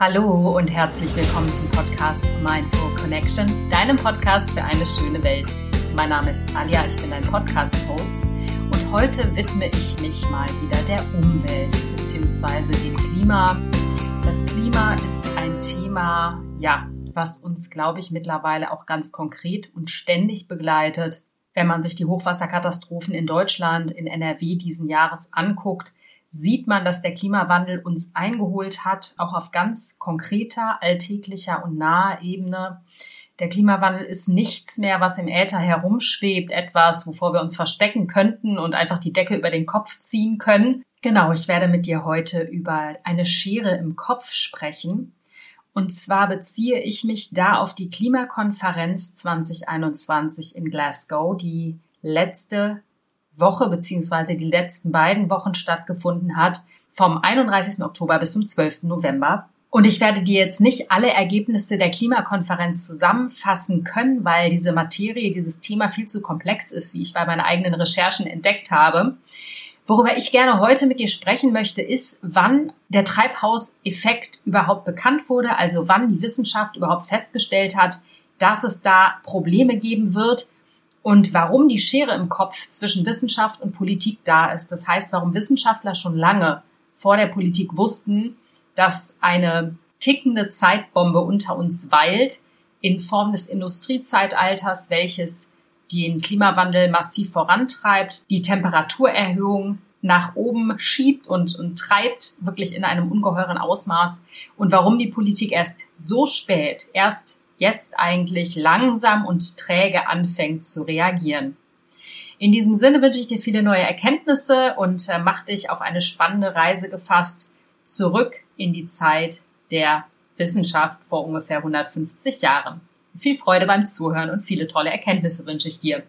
Hallo und herzlich willkommen zum Podcast Mindful Connection, deinem Podcast für eine schöne Welt. Mein Name ist Alia, ich bin dein Podcast-Host und heute widme ich mich mal wieder der Umwelt bzw. dem Klima. Das Klima ist ein Thema, ja, was uns, glaube ich, mittlerweile auch ganz konkret und ständig begleitet. Wenn man sich die Hochwasserkatastrophen in Deutschland, in NRW diesen Jahres anguckt, sieht man, dass der Klimawandel uns eingeholt hat, auch auf ganz konkreter, alltäglicher und naher Ebene. Der Klimawandel ist nichts mehr, was im Äther herumschwebt, etwas, wovor wir uns verstecken könnten und einfach die Decke über den Kopf ziehen können. Genau, ich werde mit dir heute über eine Schere im Kopf sprechen. Und zwar beziehe ich mich da auf die Klimakonferenz 2021 in Glasgow, die letzte Woche beziehungsweise die letzten beiden Wochen stattgefunden hat, vom 31. Oktober bis zum 12. November. Und ich werde dir jetzt nicht alle Ergebnisse der Klimakonferenz zusammenfassen können, weil diese Materie, dieses Thema viel zu komplex ist, wie ich bei meinen eigenen Recherchen entdeckt habe. Worüber ich gerne heute mit dir sprechen möchte, ist, wann der Treibhauseffekt überhaupt bekannt wurde, also wann die Wissenschaft überhaupt festgestellt hat, dass es da Probleme geben wird und warum die Schere im Kopf zwischen Wissenschaft und Politik da ist. Das heißt, warum Wissenschaftler schon lange vor der Politik wussten, dass eine tickende Zeitbombe unter uns weilt in Form des Industriezeitalters, welches den Klimawandel massiv vorantreibt, die Temperaturerhöhung nach oben schiebt und, und treibt wirklich in einem ungeheuren Ausmaß und warum die Politik erst so spät, erst jetzt eigentlich langsam und träge anfängt zu reagieren. In diesem Sinne wünsche ich dir viele neue Erkenntnisse und äh, mach dich auf eine spannende Reise gefasst zurück in die Zeit der Wissenschaft vor ungefähr 150 Jahren. Viel Freude beim Zuhören und viele tolle Erkenntnisse wünsche ich dir.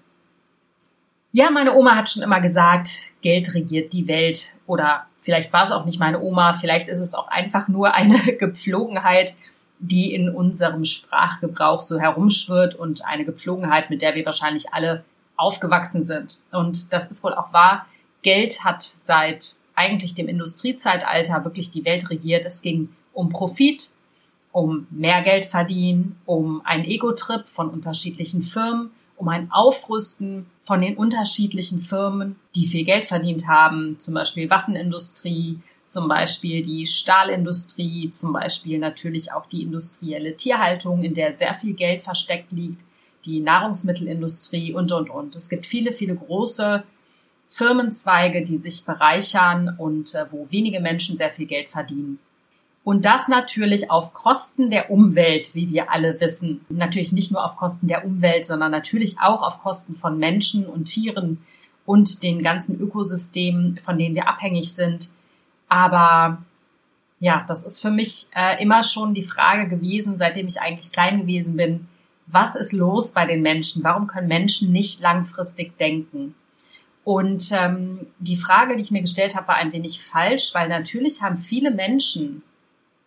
Ja, meine Oma hat schon immer gesagt, Geld regiert die Welt. Oder vielleicht war es auch nicht meine Oma, vielleicht ist es auch einfach nur eine Gepflogenheit, die in unserem Sprachgebrauch so herumschwirrt und eine Gepflogenheit, mit der wir wahrscheinlich alle aufgewachsen sind. Und das ist wohl auch wahr. Geld hat seit eigentlich dem Industriezeitalter wirklich die Welt regiert. Es ging um Profit, um mehr Geld verdienen, um einen Ego-Trip von unterschiedlichen Firmen, um ein Aufrüsten von den unterschiedlichen Firmen, die viel Geld verdient haben, zum Beispiel Waffenindustrie, zum Beispiel die Stahlindustrie, zum Beispiel natürlich auch die industrielle Tierhaltung, in der sehr viel Geld versteckt liegt, die Nahrungsmittelindustrie und, und, und. Es gibt viele, viele große Firmenzweige, die sich bereichern und äh, wo wenige Menschen sehr viel Geld verdienen. Und das natürlich auf Kosten der Umwelt, wie wir alle wissen. Natürlich nicht nur auf Kosten der Umwelt, sondern natürlich auch auf Kosten von Menschen und Tieren und den ganzen Ökosystemen, von denen wir abhängig sind. Aber ja, das ist für mich äh, immer schon die Frage gewesen, seitdem ich eigentlich klein gewesen bin. Was ist los bei den Menschen? Warum können Menschen nicht langfristig denken? Und ähm, die Frage, die ich mir gestellt habe, war ein wenig falsch, weil natürlich haben viele Menschen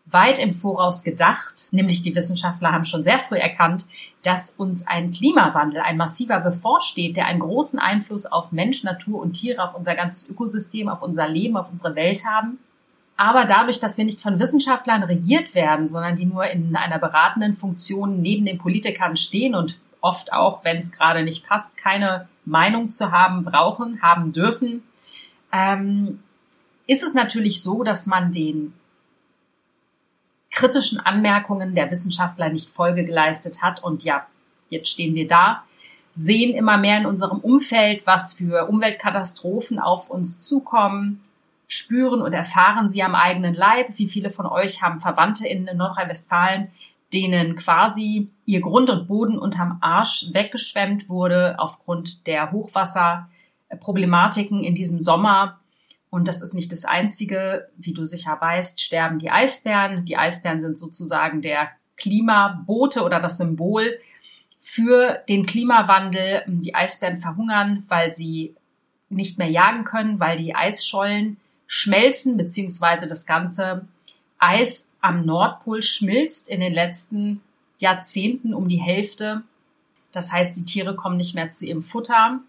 weit im Voraus gedacht, nämlich die Wissenschaftler haben schon sehr früh erkannt, dass uns ein Klimawandel, ein massiver bevorsteht, der einen großen Einfluss auf Mensch, Natur und Tiere, auf unser ganzes Ökosystem, auf unser Leben, auf unsere Welt haben. Aber dadurch, dass wir nicht von Wissenschaftlern regiert werden, sondern die nur in einer beratenden Funktion neben den Politikern stehen und oft auch, wenn es gerade nicht passt, keine Meinung zu haben brauchen, haben dürfen, ähm, ist es natürlich so, dass man den kritischen Anmerkungen der Wissenschaftler nicht Folge geleistet hat. Und ja, jetzt stehen wir da, sehen immer mehr in unserem Umfeld, was für Umweltkatastrophen auf uns zukommen, spüren und erfahren sie am eigenen Leib. Wie viele von euch haben Verwandte in Nordrhein-Westfalen, denen quasi ihr Grund und Boden unterm Arsch weggeschwemmt wurde aufgrund der Hochwasserproblematiken in diesem Sommer und das ist nicht das Einzige. Wie du sicher weißt, sterben die Eisbären. Die Eisbären sind sozusagen der Klimabote oder das Symbol für den Klimawandel. Die Eisbären verhungern, weil sie nicht mehr jagen können, weil die Eisschollen schmelzen, beziehungsweise das ganze Eis am Nordpol schmilzt in den letzten Jahrzehnten um die Hälfte. Das heißt, die Tiere kommen nicht mehr zu ihrem Futter,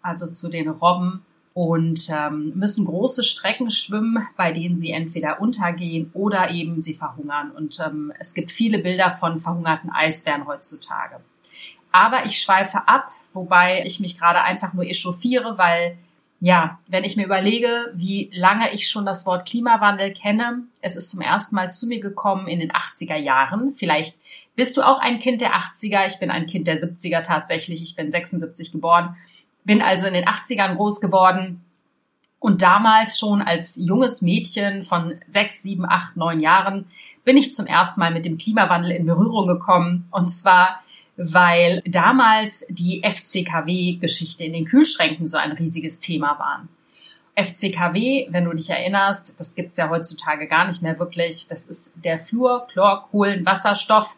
also zu den Robben und ähm, müssen große Strecken schwimmen, bei denen sie entweder untergehen oder eben sie verhungern. Und ähm, es gibt viele Bilder von verhungerten Eisbären heutzutage. Aber ich schweife ab, wobei ich mich gerade einfach nur echauffiere, weil ja, wenn ich mir überlege, wie lange ich schon das Wort Klimawandel kenne, es ist zum ersten Mal zu mir gekommen in den 80er Jahren. Vielleicht bist du auch ein Kind der 80er. Ich bin ein Kind der 70er tatsächlich. Ich bin 76 geboren. Bin also in den 80ern groß geworden und damals schon als junges Mädchen von sechs, sieben, acht, neun Jahren bin ich zum ersten Mal mit dem Klimawandel in Berührung gekommen. Und zwar, weil damals die FCKW-Geschichte in den Kühlschränken so ein riesiges Thema waren. FCKW, wenn du dich erinnerst, das gibt's ja heutzutage gar nicht mehr wirklich. Das ist der Fluor, Chlor, Kohlenwasserstoff,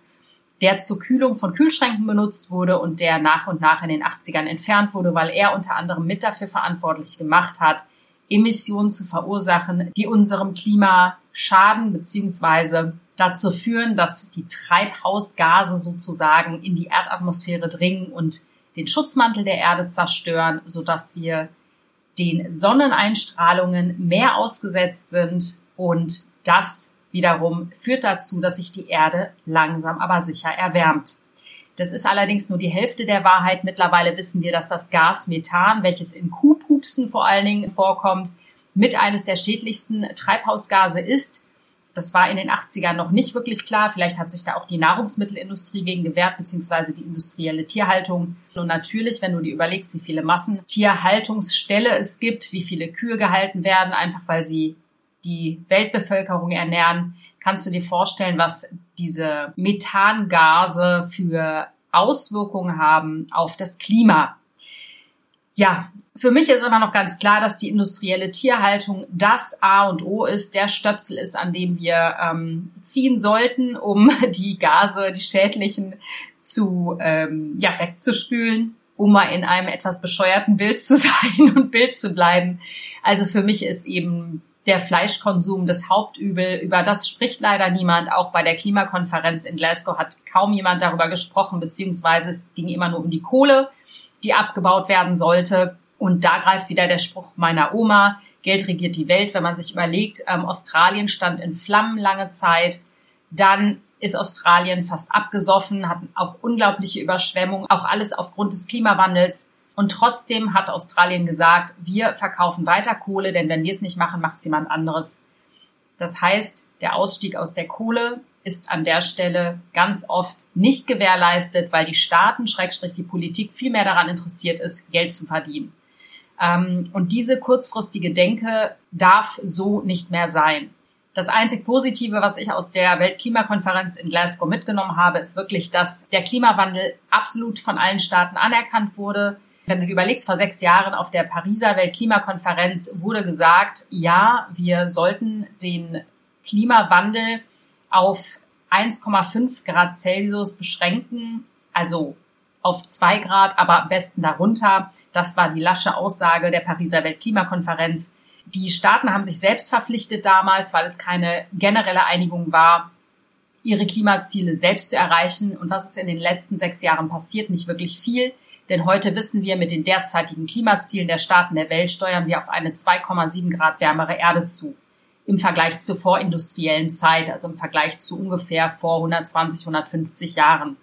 der zur Kühlung von Kühlschränken benutzt wurde und der nach und nach in den 80ern entfernt wurde, weil er unter anderem mit dafür verantwortlich gemacht hat, Emissionen zu verursachen, die unserem Klima schaden bzw. dazu führen, dass die Treibhausgase sozusagen in die Erdatmosphäre dringen und den Schutzmantel der Erde zerstören, sodass wir den Sonneneinstrahlungen mehr ausgesetzt sind und das wiederum führt dazu, dass sich die Erde langsam aber sicher erwärmt. Das ist allerdings nur die Hälfte der Wahrheit. Mittlerweile wissen wir, dass das Gas Methan, welches in Kuhpupsen vor allen Dingen vorkommt, mit eines der schädlichsten Treibhausgase ist. Das war in den 80ern noch nicht wirklich klar. Vielleicht hat sich da auch die Nahrungsmittelindustrie gegen gewehrt, beziehungsweise die industrielle Tierhaltung. Und natürlich, wenn du dir überlegst, wie viele Massentierhaltungsställe es gibt, wie viele Kühe gehalten werden, einfach weil sie die Weltbevölkerung ernähren, kannst du dir vorstellen, was diese Methangase für Auswirkungen haben auf das Klima. Ja, für mich ist immer noch ganz klar, dass die industrielle Tierhaltung das A und O ist, der Stöpsel ist, an dem wir ähm, ziehen sollten, um die Gase, die schädlichen, zu ähm, ja wegzuspülen, um mal in einem etwas bescheuerten Bild zu sein und Bild zu bleiben. Also für mich ist eben der Fleischkonsum das Hauptübel. Über das spricht leider niemand. Auch bei der Klimakonferenz in Glasgow hat kaum jemand darüber gesprochen, beziehungsweise es ging immer nur um die Kohle, die abgebaut werden sollte. Und da greift wieder der Spruch meiner Oma, Geld regiert die Welt. Wenn man sich überlegt, ähm, Australien stand in Flammen lange Zeit, dann ist Australien fast abgesoffen, hatten auch unglaubliche Überschwemmungen, auch alles aufgrund des Klimawandels. Und trotzdem hat Australien gesagt, wir verkaufen weiter Kohle, denn wenn wir es nicht machen, macht es jemand anderes. Das heißt, der Ausstieg aus der Kohle ist an der Stelle ganz oft nicht gewährleistet, weil die Staaten, Schrägstrich die Politik, viel mehr daran interessiert ist, Geld zu verdienen. Ähm, und diese kurzfristige Denke darf so nicht mehr sein. Das einzig Positive, was ich aus der Weltklimakonferenz in Glasgow mitgenommen habe, ist wirklich, dass der Klimawandel absolut von allen Staaten anerkannt wurde. Wenn du überlegst, vor sechs Jahren auf der Pariser Weltklimakonferenz wurde gesagt, ja, wir sollten den Klimawandel auf 1,5 Grad Celsius beschränken, also auf zwei Grad, aber am besten darunter. Das war die lasche Aussage der Pariser Weltklimakonferenz. Die Staaten haben sich selbst verpflichtet damals, weil es keine generelle Einigung war, ihre Klimaziele selbst zu erreichen. Und was ist in den letzten sechs Jahren passiert? Nicht wirklich viel. Denn heute wissen wir, mit den derzeitigen Klimazielen der Staaten der Welt steuern wir auf eine 2,7 Grad wärmere Erde zu. Im Vergleich zur vorindustriellen Zeit, also im Vergleich zu ungefähr vor 120, 150 Jahren.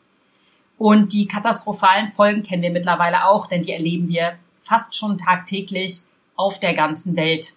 Und die katastrophalen Folgen kennen wir mittlerweile auch, denn die erleben wir fast schon tagtäglich auf der ganzen Welt.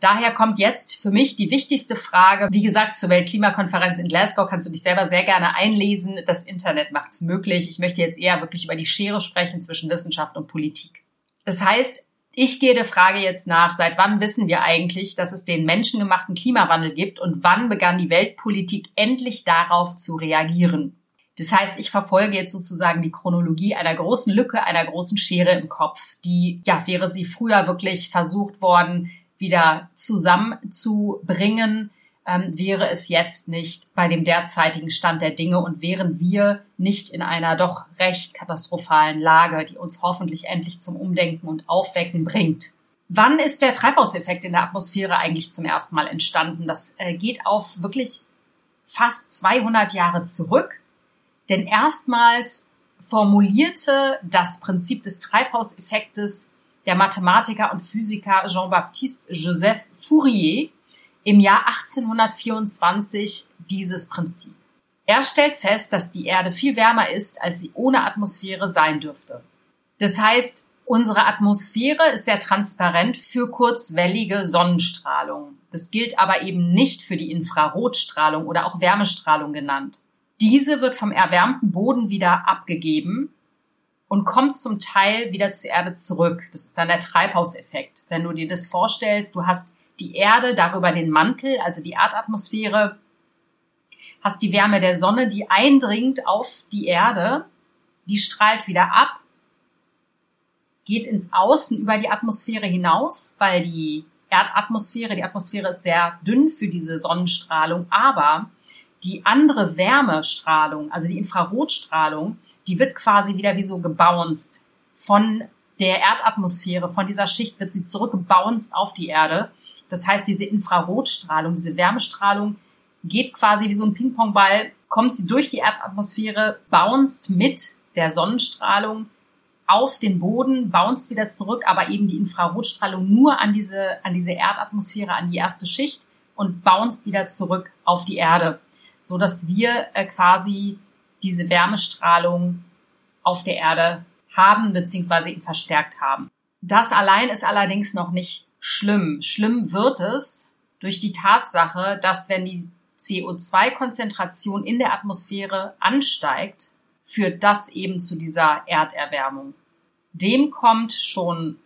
Daher kommt jetzt für mich die wichtigste Frage. Wie gesagt, zur Weltklimakonferenz in Glasgow kannst du dich selber sehr gerne einlesen. Das Internet macht es möglich. Ich möchte jetzt eher wirklich über die Schere sprechen zwischen Wissenschaft und Politik. Das heißt, ich gehe der Frage jetzt nach, seit wann wissen wir eigentlich, dass es den menschengemachten Klimawandel gibt und wann begann die Weltpolitik endlich darauf zu reagieren? Das heißt, ich verfolge jetzt sozusagen die Chronologie einer großen Lücke, einer großen Schere im Kopf. Die, ja, wäre sie früher wirklich versucht worden, wieder zusammenzubringen, ähm, wäre es jetzt nicht bei dem derzeitigen Stand der Dinge und wären wir nicht in einer doch recht katastrophalen Lage, die uns hoffentlich endlich zum Umdenken und Aufwecken bringt. Wann ist der Treibhauseffekt in der Atmosphäre eigentlich zum ersten Mal entstanden? Das äh, geht auf wirklich fast 200 Jahre zurück, denn erstmals formulierte das Prinzip des Treibhauseffektes der Mathematiker und Physiker Jean-Baptiste Joseph Fourier im Jahr 1824 dieses Prinzip. Er stellt fest, dass die Erde viel wärmer ist, als sie ohne Atmosphäre sein dürfte. Das heißt, unsere Atmosphäre ist sehr transparent für kurzwellige Sonnenstrahlung. Das gilt aber eben nicht für die Infrarotstrahlung oder auch Wärmestrahlung genannt. Diese wird vom erwärmten Boden wieder abgegeben und kommt zum Teil wieder zur Erde zurück. Das ist dann der Treibhauseffekt. Wenn du dir das vorstellst, du hast die Erde, darüber den Mantel, also die Erdatmosphäre, hast die Wärme der Sonne, die eindringt auf die Erde, die strahlt wieder ab, geht ins Außen über die Atmosphäre hinaus, weil die Erdatmosphäre, die Atmosphäre ist sehr dünn für diese Sonnenstrahlung, aber die andere Wärmestrahlung, also die Infrarotstrahlung, die wird quasi wieder wie so gebounced von der Erdatmosphäre, von dieser Schicht wird sie zurückgebounced auf die Erde. Das heißt, diese Infrarotstrahlung, diese Wärmestrahlung geht quasi wie so ein Ping-Pong-Ball, kommt sie durch die Erdatmosphäre, bounced mit der Sonnenstrahlung auf den Boden, bounced wieder zurück, aber eben die Infrarotstrahlung nur an diese, an diese Erdatmosphäre, an die erste Schicht und bounced wieder zurück auf die Erde, so dass wir äh, quasi diese Wärmestrahlung auf der Erde haben bzw. eben verstärkt haben. Das allein ist allerdings noch nicht schlimm. Schlimm wird es durch die Tatsache, dass wenn die CO2-Konzentration in der Atmosphäre ansteigt, führt das eben zu dieser Erderwärmung. Dem kommt schon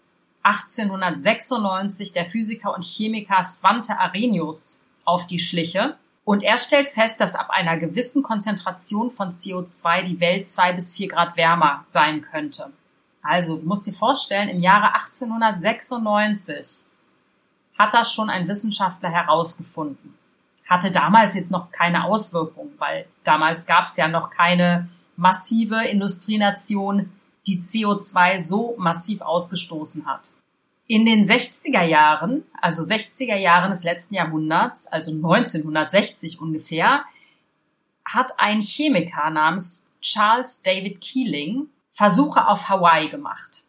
1896 der Physiker und Chemiker Svante Arrhenius auf die Schliche und er stellt fest, dass ab einer gewissen Konzentration von CO2 die Welt zwei bis vier Grad wärmer sein könnte. Also, du musst dir vorstellen, im Jahre 1896 hat das schon ein Wissenschaftler herausgefunden. Hatte damals jetzt noch keine Auswirkung, weil damals gab es ja noch keine massive Industrienation, die CO2 so massiv ausgestoßen hat. In den 60er Jahren, also 60er Jahren des letzten Jahrhunderts, also 1960 ungefähr, hat ein Chemiker namens Charles David Keeling Versuche auf Hawaii gemacht.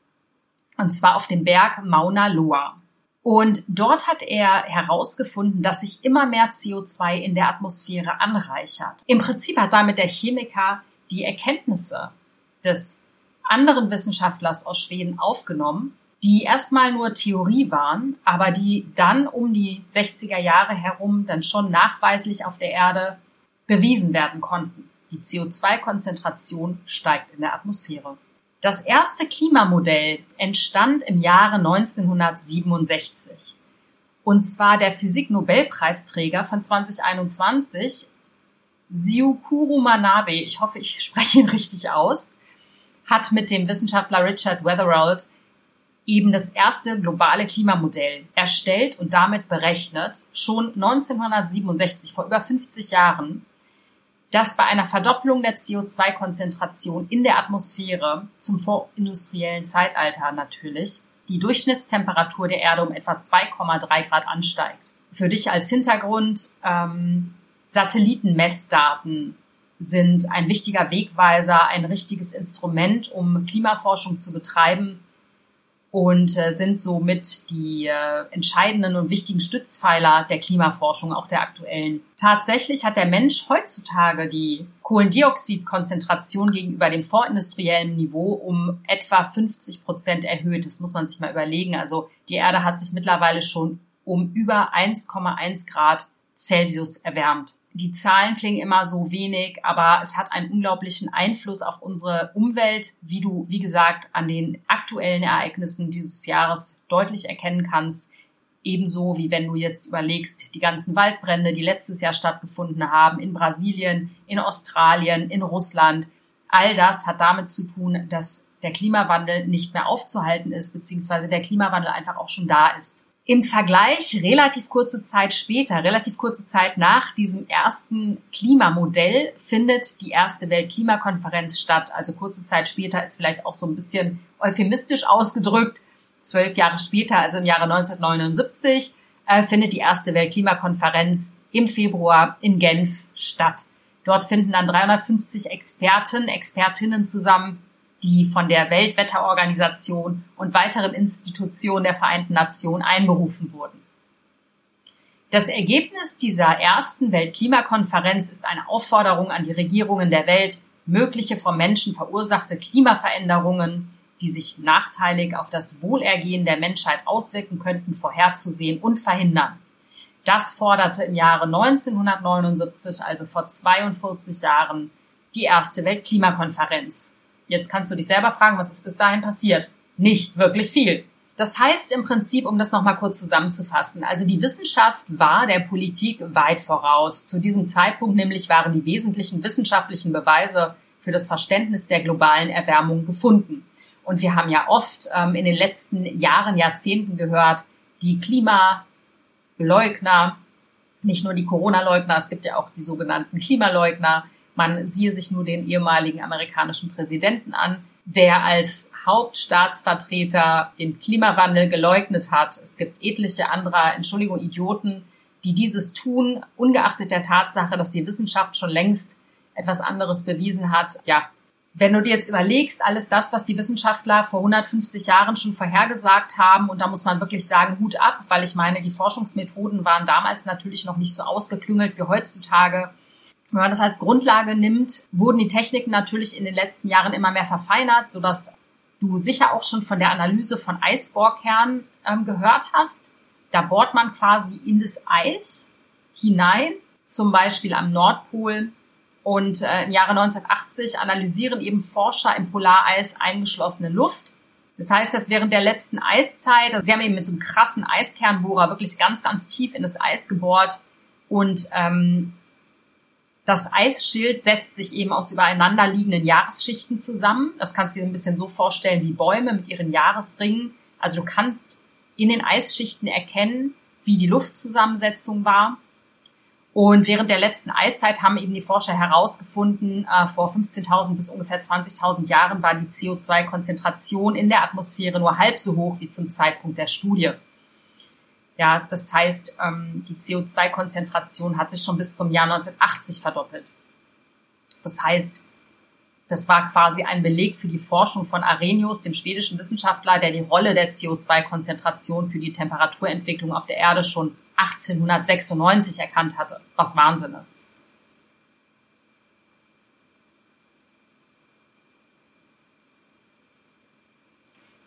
Und zwar auf dem Berg Mauna Loa. Und dort hat er herausgefunden, dass sich immer mehr CO2 in der Atmosphäre anreichert. Im Prinzip hat damit der Chemiker die Erkenntnisse des anderen Wissenschaftlers aus Schweden aufgenommen die erstmal nur Theorie waren, aber die dann um die 60er Jahre herum dann schon nachweislich auf der Erde bewiesen werden konnten. Die CO2-Konzentration steigt in der Atmosphäre. Das erste Klimamodell entstand im Jahre 1967. Und zwar der Physik-Nobelpreisträger von 2021, Siukuru Manabe, ich hoffe, ich spreche ihn richtig aus, hat mit dem Wissenschaftler Richard Weatherald eben das erste globale Klimamodell erstellt und damit berechnet, schon 1967, vor über 50 Jahren, dass bei einer Verdopplung der CO2-Konzentration in der Atmosphäre zum vorindustriellen Zeitalter natürlich die Durchschnittstemperatur der Erde um etwa 2,3 Grad ansteigt. Für dich als Hintergrund, ähm, Satellitenmessdaten sind ein wichtiger Wegweiser, ein richtiges Instrument, um Klimaforschung zu betreiben und äh, sind somit die äh, entscheidenden und wichtigen Stützpfeiler der Klimaforschung, auch der aktuellen. Tatsächlich hat der Mensch heutzutage die Kohlendioxidkonzentration gegenüber dem vorindustriellen Niveau um etwa 50 Prozent erhöht. Das muss man sich mal überlegen. Also die Erde hat sich mittlerweile schon um über 1,1 Grad Celsius erwärmt die Zahlen klingen immer so wenig, aber es hat einen unglaublichen Einfluss auf unsere Umwelt, wie du, wie gesagt, an den aktuellen Ereignissen dieses Jahres deutlich erkennen kannst. Ebenso wie wenn du jetzt überlegst, die ganzen Waldbrände, die letztes Jahr stattgefunden haben, in Brasilien, in Australien, in Russland. All das hat damit zu tun, dass der Klimawandel nicht mehr aufzuhalten ist, beziehungsweise der Klimawandel einfach auch schon da ist. Im Vergleich relativ kurze Zeit später, relativ kurze Zeit nach diesem ersten Klimamodell findet die erste Weltklimakonferenz statt. Also kurze Zeit später ist vielleicht auch so ein bisschen euphemistisch ausgedrückt. Zwölf Jahre später, also im Jahre 1979, äh, findet die erste Weltklimakonferenz im Februar in Genf statt. Dort finden dann 350 Experten, Expertinnen zusammen, die von der Weltwetterorganisation und weiteren Institutionen der Vereinten Nationen einberufen wurden. Das Ergebnis dieser ersten Weltklimakonferenz ist eine Aufforderung an die Regierungen der Welt, mögliche vom Menschen verursachte Klimaveränderungen, die sich nachteilig auf das Wohlergehen der Menschheit auswirken könnten, vorherzusehen und verhindern. Das forderte im Jahre 1979, also vor 42 Jahren, die erste Weltklimakonferenz. Jetzt kannst du dich selber fragen, was ist bis dahin passiert? Nicht wirklich viel. Das heißt im Prinzip, um das nochmal kurz zusammenzufassen, also die Wissenschaft war der Politik weit voraus. Zu diesem Zeitpunkt nämlich waren die wesentlichen wissenschaftlichen Beweise für das Verständnis der globalen Erwärmung gefunden. Und wir haben ja oft ähm, in den letzten Jahren, Jahrzehnten gehört, die Klimaleugner, nicht nur die Corona-Leugner, es gibt ja auch die sogenannten Klimaleugner. Man siehe sich nur den ehemaligen amerikanischen Präsidenten an, der als Hauptstaatsvertreter den Klimawandel geleugnet hat. Es gibt etliche andere, Entschuldigung, Idioten, die dieses tun, ungeachtet der Tatsache, dass die Wissenschaft schon längst etwas anderes bewiesen hat. Ja, wenn du dir jetzt überlegst, alles das, was die Wissenschaftler vor 150 Jahren schon vorhergesagt haben, und da muss man wirklich sagen, Hut ab, weil ich meine, die Forschungsmethoden waren damals natürlich noch nicht so ausgeklüngelt wie heutzutage. Wenn man das als Grundlage nimmt, wurden die Techniken natürlich in den letzten Jahren immer mehr verfeinert, sodass du sicher auch schon von der Analyse von Eisbohrkernen ähm, gehört hast. Da bohrt man quasi in das Eis hinein, zum Beispiel am Nordpol und äh, im Jahre 1980 analysieren eben Forscher im Polareis eingeschlossene Luft. Das heißt, dass während der letzten Eiszeit, also sie haben eben mit so einem krassen Eiskernbohrer wirklich ganz, ganz tief in das Eis gebohrt und ähm, das Eisschild setzt sich eben aus übereinander liegenden Jahresschichten zusammen. Das kannst du dir ein bisschen so vorstellen wie Bäume mit ihren Jahresringen. Also du kannst in den Eisschichten erkennen, wie die Luftzusammensetzung war. Und während der letzten Eiszeit haben eben die Forscher herausgefunden, äh, vor 15.000 bis ungefähr 20.000 Jahren war die CO2-Konzentration in der Atmosphäre nur halb so hoch wie zum Zeitpunkt der Studie. Ja, das heißt, ähm, die CO2-Konzentration hat sich schon bis zum Jahr 1980 verdoppelt. Das heißt, das war quasi ein Beleg für die Forschung von Arrhenius, dem schwedischen Wissenschaftler, der die Rolle der CO2-Konzentration für die Temperaturentwicklung auf der Erde schon 1896 erkannt hatte, was Wahnsinn ist.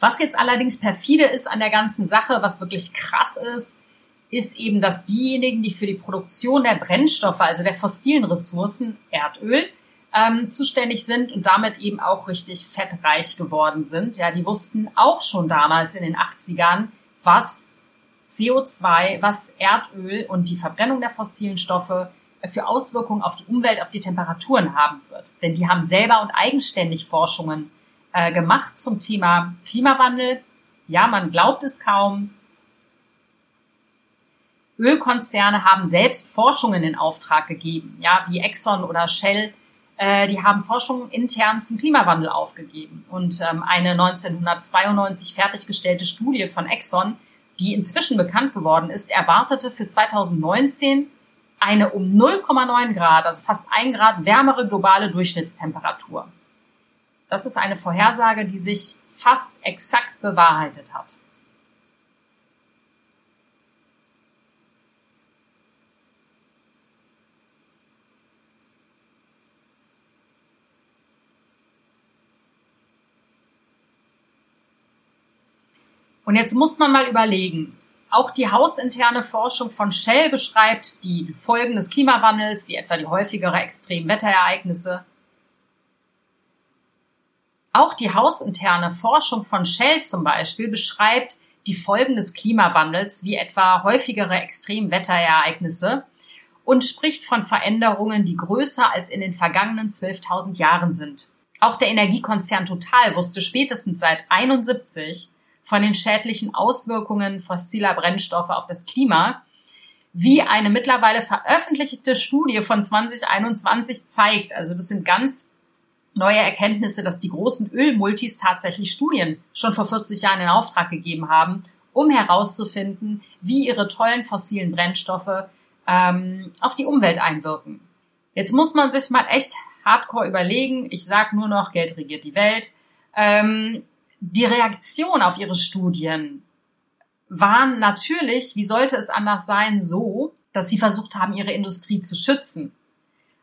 Was jetzt allerdings perfide ist an der ganzen Sache, was wirklich krass ist, ist eben, dass diejenigen, die für die Produktion der Brennstoffe, also der fossilen Ressourcen, Erdöl, ähm, zuständig sind und damit eben auch richtig fettreich geworden sind. Ja, die wussten auch schon damals in den 80ern, was CO2, was Erdöl und die Verbrennung der fossilen Stoffe für Auswirkungen auf die Umwelt, auf die Temperaturen haben wird. Denn die haben selber und eigenständig Forschungen äh, gemacht zum Thema Klimawandel. Ja, man glaubt es kaum. Ölkonzerne haben selbst Forschungen in Auftrag gegeben, ja, wie Exxon oder Shell. Äh, die haben Forschungen intern zum Klimawandel aufgegeben. Und ähm, eine 1992 fertiggestellte Studie von Exxon die inzwischen bekannt geworden ist, erwartete für 2019 eine um 0,9 Grad, also fast ein Grad wärmere globale Durchschnittstemperatur. Das ist eine Vorhersage, die sich fast exakt bewahrheitet hat. Und jetzt muss man mal überlegen, auch die hausinterne Forschung von Shell beschreibt die Folgen des Klimawandels, wie etwa die häufigere Extremwetterereignisse. Auch die hausinterne Forschung von Shell zum Beispiel beschreibt die Folgen des Klimawandels, wie etwa häufigere Extremwetterereignisse und spricht von Veränderungen, die größer als in den vergangenen 12.000 Jahren sind. Auch der Energiekonzern Total wusste spätestens seit 71, von den schädlichen Auswirkungen fossiler Brennstoffe auf das Klima, wie eine mittlerweile veröffentlichte Studie von 2021 zeigt. Also das sind ganz neue Erkenntnisse, dass die großen Ölmultis tatsächlich Studien schon vor 40 Jahren in Auftrag gegeben haben, um herauszufinden, wie ihre tollen fossilen Brennstoffe ähm, auf die Umwelt einwirken. Jetzt muss man sich mal echt hardcore überlegen. Ich sage nur noch, Geld regiert die Welt. Ähm, die Reaktion auf ihre Studien waren natürlich, wie sollte es anders sein, so, dass sie versucht haben, ihre Industrie zu schützen,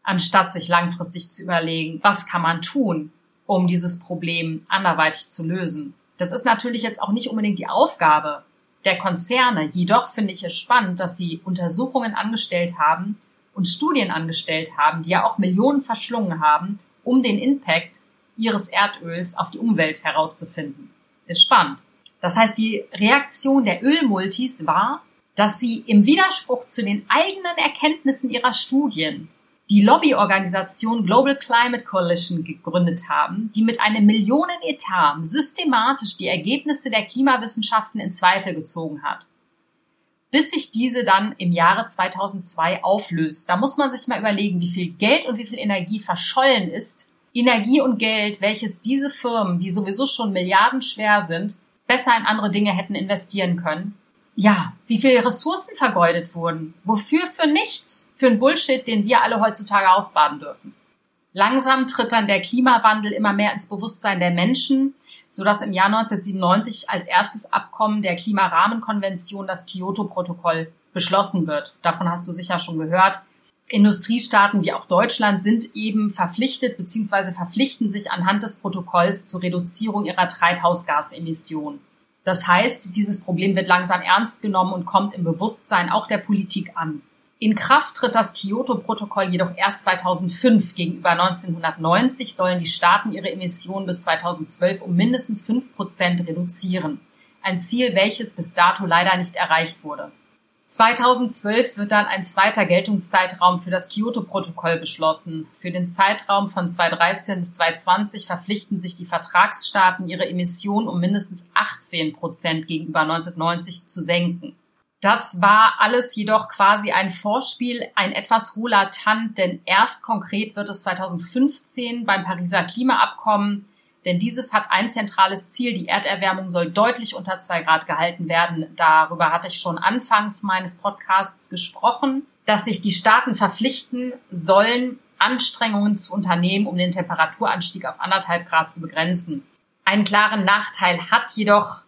anstatt sich langfristig zu überlegen, was kann man tun, um dieses Problem anderweitig zu lösen. Das ist natürlich jetzt auch nicht unbedingt die Aufgabe der Konzerne. Jedoch finde ich es spannend, dass sie Untersuchungen angestellt haben und Studien angestellt haben, die ja auch Millionen verschlungen haben, um den Impact ihres Erdöls auf die Umwelt herauszufinden. Ist spannend. Das heißt, die Reaktion der Ölmultis war, dass sie im Widerspruch zu den eigenen Erkenntnissen ihrer Studien die Lobbyorganisation Global Climate Coalition gegründet haben, die mit einem Millionenetat systematisch die Ergebnisse der Klimawissenschaften in Zweifel gezogen hat. Bis sich diese dann im Jahre 2002 auflöst. Da muss man sich mal überlegen, wie viel Geld und wie viel Energie verschollen ist. Energie und Geld, welches diese Firmen, die sowieso schon milliardenschwer sind, besser in andere Dinge hätten investieren können ja, wie viele Ressourcen vergeudet wurden. Wofür? Für nichts. Für einen Bullshit, den wir alle heutzutage ausbaden dürfen. Langsam tritt dann der Klimawandel immer mehr ins Bewusstsein der Menschen, sodass im Jahr 1997 als erstes Abkommen der Klimarahmenkonvention das Kyoto-Protokoll beschlossen wird. Davon hast du sicher schon gehört. Industriestaaten wie auch Deutschland sind eben verpflichtet bzw. verpflichten sich anhand des Protokolls zur Reduzierung ihrer Treibhausgasemissionen. Das heißt, dieses Problem wird langsam ernst genommen und kommt im Bewusstsein auch der Politik an. In Kraft tritt das Kyoto-Protokoll jedoch erst 2005. Gegenüber 1990 sollen die Staaten ihre Emissionen bis 2012 um mindestens fünf Prozent reduzieren. Ein Ziel, welches bis dato leider nicht erreicht wurde. 2012 wird dann ein zweiter Geltungszeitraum für das Kyoto-Protokoll beschlossen. Für den Zeitraum von 2013 bis 2020 verpflichten sich die Vertragsstaaten, ihre Emissionen um mindestens 18 Prozent gegenüber 1990 zu senken. Das war alles jedoch quasi ein Vorspiel, ein etwas hohler Tand, denn erst konkret wird es 2015 beim Pariser Klimaabkommen denn dieses hat ein zentrales Ziel. Die Erderwärmung soll deutlich unter zwei Grad gehalten werden. Darüber hatte ich schon anfangs meines Podcasts gesprochen, dass sich die Staaten verpflichten sollen, Anstrengungen zu unternehmen, um den Temperaturanstieg auf anderthalb Grad zu begrenzen. Einen klaren Nachteil hat jedoch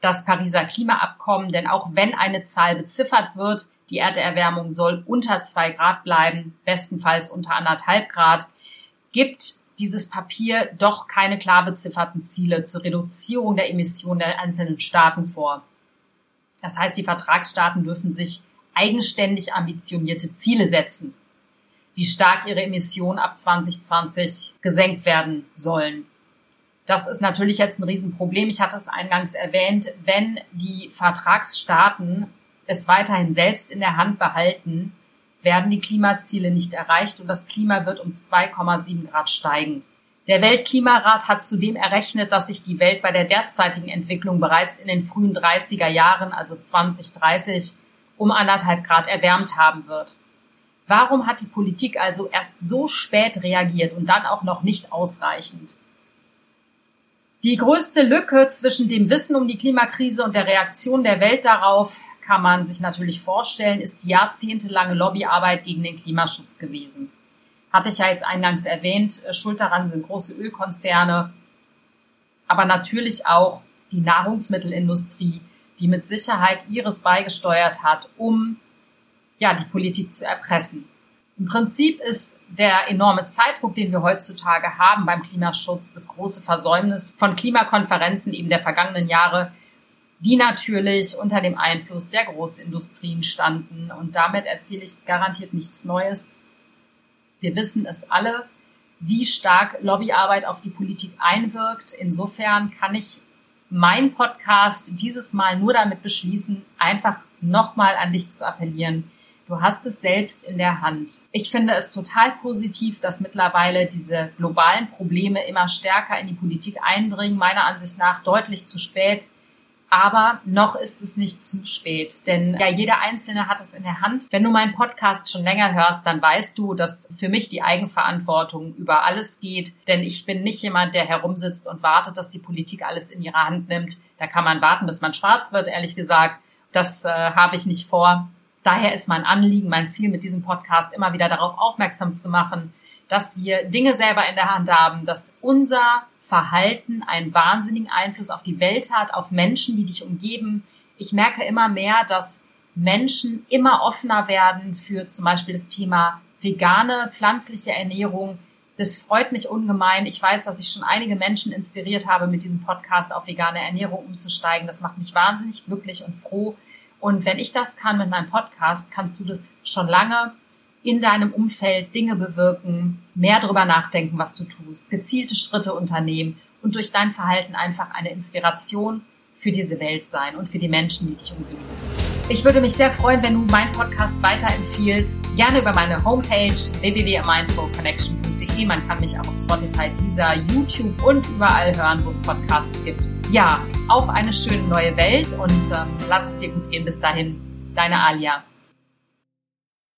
das Pariser Klimaabkommen, denn auch wenn eine Zahl beziffert wird, die Erderwärmung soll unter zwei Grad bleiben, bestenfalls unter anderthalb Grad, gibt dieses Papier doch keine klar bezifferten Ziele zur Reduzierung der Emissionen der einzelnen Staaten vor. Das heißt, die Vertragsstaaten dürfen sich eigenständig ambitionierte Ziele setzen, wie stark ihre Emissionen ab 2020 gesenkt werden sollen. Das ist natürlich jetzt ein Riesenproblem. Ich hatte es eingangs erwähnt. Wenn die Vertragsstaaten es weiterhin selbst in der Hand behalten, werden die Klimaziele nicht erreicht und das Klima wird um 2,7 Grad steigen. Der Weltklimarat hat zudem errechnet, dass sich die Welt bei der derzeitigen Entwicklung bereits in den frühen 30er Jahren, also 2030, um anderthalb Grad erwärmt haben wird. Warum hat die Politik also erst so spät reagiert und dann auch noch nicht ausreichend? Die größte Lücke zwischen dem Wissen um die Klimakrise und der Reaktion der Welt darauf kann man sich natürlich vorstellen, ist die jahrzehntelange Lobbyarbeit gegen den Klimaschutz gewesen. Hatte ich ja jetzt eingangs erwähnt, äh, schuld daran sind große Ölkonzerne, aber natürlich auch die Nahrungsmittelindustrie, die mit Sicherheit ihres beigesteuert hat, um ja, die Politik zu erpressen. Im Prinzip ist der enorme Zeitdruck, den wir heutzutage haben beim Klimaschutz, das große Versäumnis von Klimakonferenzen eben der vergangenen Jahre, die natürlich unter dem Einfluss der Großindustrien standen. Und damit erzähle ich garantiert nichts Neues. Wir wissen es alle, wie stark Lobbyarbeit auf die Politik einwirkt. Insofern kann ich mein Podcast dieses Mal nur damit beschließen, einfach nochmal an dich zu appellieren. Du hast es selbst in der Hand. Ich finde es total positiv, dass mittlerweile diese globalen Probleme immer stärker in die Politik eindringen. Meiner Ansicht nach deutlich zu spät. Aber noch ist es nicht zu spät, denn ja, jeder Einzelne hat es in der Hand. Wenn du meinen Podcast schon länger hörst, dann weißt du, dass für mich die Eigenverantwortung über alles geht, denn ich bin nicht jemand, der herumsitzt und wartet, dass die Politik alles in ihre Hand nimmt. Da kann man warten, bis man schwarz wird, ehrlich gesagt. Das äh, habe ich nicht vor. Daher ist mein Anliegen, mein Ziel mit diesem Podcast immer wieder darauf aufmerksam zu machen, dass wir Dinge selber in der Hand haben, dass unser Verhalten einen wahnsinnigen Einfluss auf die Welt hat, auf Menschen, die dich umgeben. Ich merke immer mehr, dass Menschen immer offener werden für zum Beispiel das Thema vegane, pflanzliche Ernährung. Das freut mich ungemein. Ich weiß, dass ich schon einige Menschen inspiriert habe, mit diesem Podcast auf vegane Ernährung umzusteigen. Das macht mich wahnsinnig glücklich und froh. Und wenn ich das kann mit meinem Podcast, kannst du das schon lange in deinem Umfeld Dinge bewirken, mehr darüber nachdenken, was du tust, gezielte Schritte unternehmen und durch dein Verhalten einfach eine Inspiration für diese Welt sein und für die Menschen, die dich umgeben. Ich würde mich sehr freuen, wenn du meinen Podcast weiterempfiehlst. Gerne über meine Homepage www.mindfulconnection.de. Man kann mich auch auf Spotify, dieser YouTube und überall hören, wo es Podcasts gibt. Ja, auf eine schöne neue Welt und äh, lass es dir gut gehen. Bis dahin, deine Alia.